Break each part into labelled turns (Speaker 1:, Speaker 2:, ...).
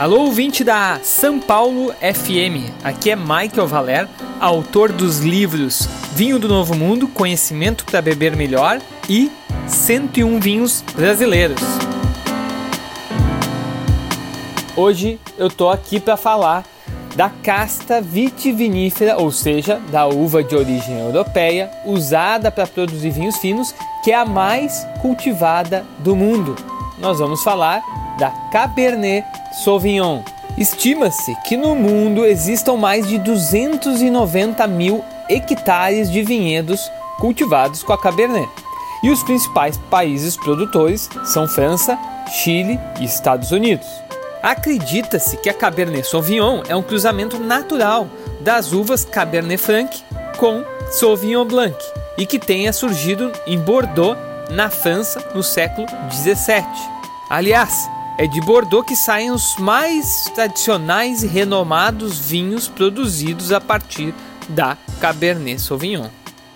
Speaker 1: Alô, ouvinte da São Paulo FM. Aqui é Michael Valer, autor dos livros Vinho do Novo Mundo, Conhecimento para Beber Melhor e 101 Vinhos Brasileiros. Hoje eu tô aqui para falar da casta vitivinífera, ou seja, da uva de origem europeia, usada para produzir vinhos finos, que é a mais cultivada do mundo. Nós vamos falar da Cabernet Sauvignon. Estima-se que no mundo existam mais de 290 mil hectares de vinhedos cultivados com a Cabernet. E os principais países produtores são França, Chile e Estados Unidos. Acredita-se que a Cabernet Sauvignon é um cruzamento natural das uvas Cabernet Franc com Sauvignon Blanc e que tenha surgido em Bordeaux, na França, no século 17. Aliás, é de Bordeaux que saem os mais tradicionais e renomados vinhos produzidos a partir da Cabernet Sauvignon.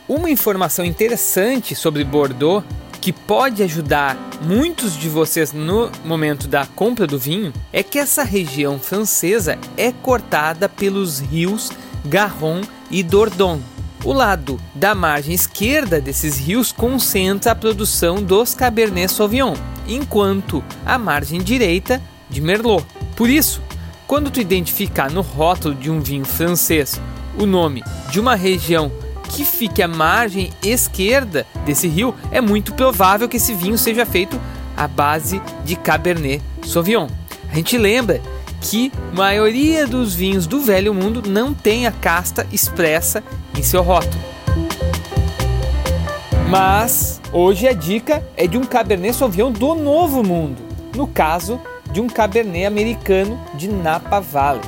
Speaker 1: Uma informação interessante sobre Bordeaux que pode ajudar muitos de vocês no momento da compra do vinho é que essa região francesa é cortada pelos rios Garonne e Dordogne. O lado da margem esquerda desses rios concentra a produção dos Cabernet Sauvignon, enquanto a margem direita de Merlot. Por isso, quando tu identificar no rótulo de um vinho francês o nome de uma região que fique à margem esquerda desse rio, é muito provável que esse vinho seja feito à base de Cabernet Sauvignon. A gente lembra que a maioria dos vinhos do Velho Mundo não tem a casta expressa em seu rótulo. Mas hoje a dica é de um Cabernet Sauvignon do Novo Mundo, no caso de um Cabernet americano de Napa Valley.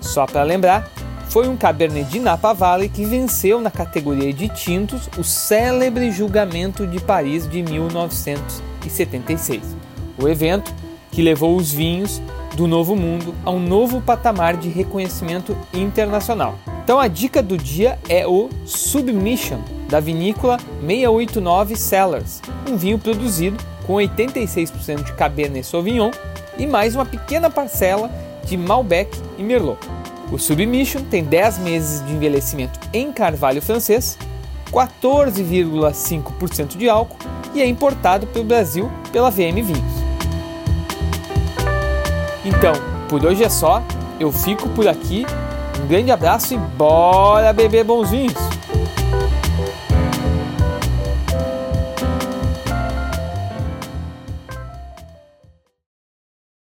Speaker 1: Só para lembrar, foi um Cabernet de Napa Valley que venceu na categoria de tintos o célebre julgamento de Paris de 1976. O evento que levou os vinhos do Novo Mundo a um novo patamar de reconhecimento internacional. Então a dica do dia é o Submission da vinícola 689 Cellars, um vinho produzido com 86% de Cabernet Sauvignon e mais uma pequena parcela de Malbec e Merlot. O Submission tem 10 meses de envelhecimento em carvalho francês, 14,5% de álcool e é importado pelo Brasil pela VM Vinhos. Então, por hoje é só. Eu fico por aqui. Um grande abraço e bora beber bons vinhos!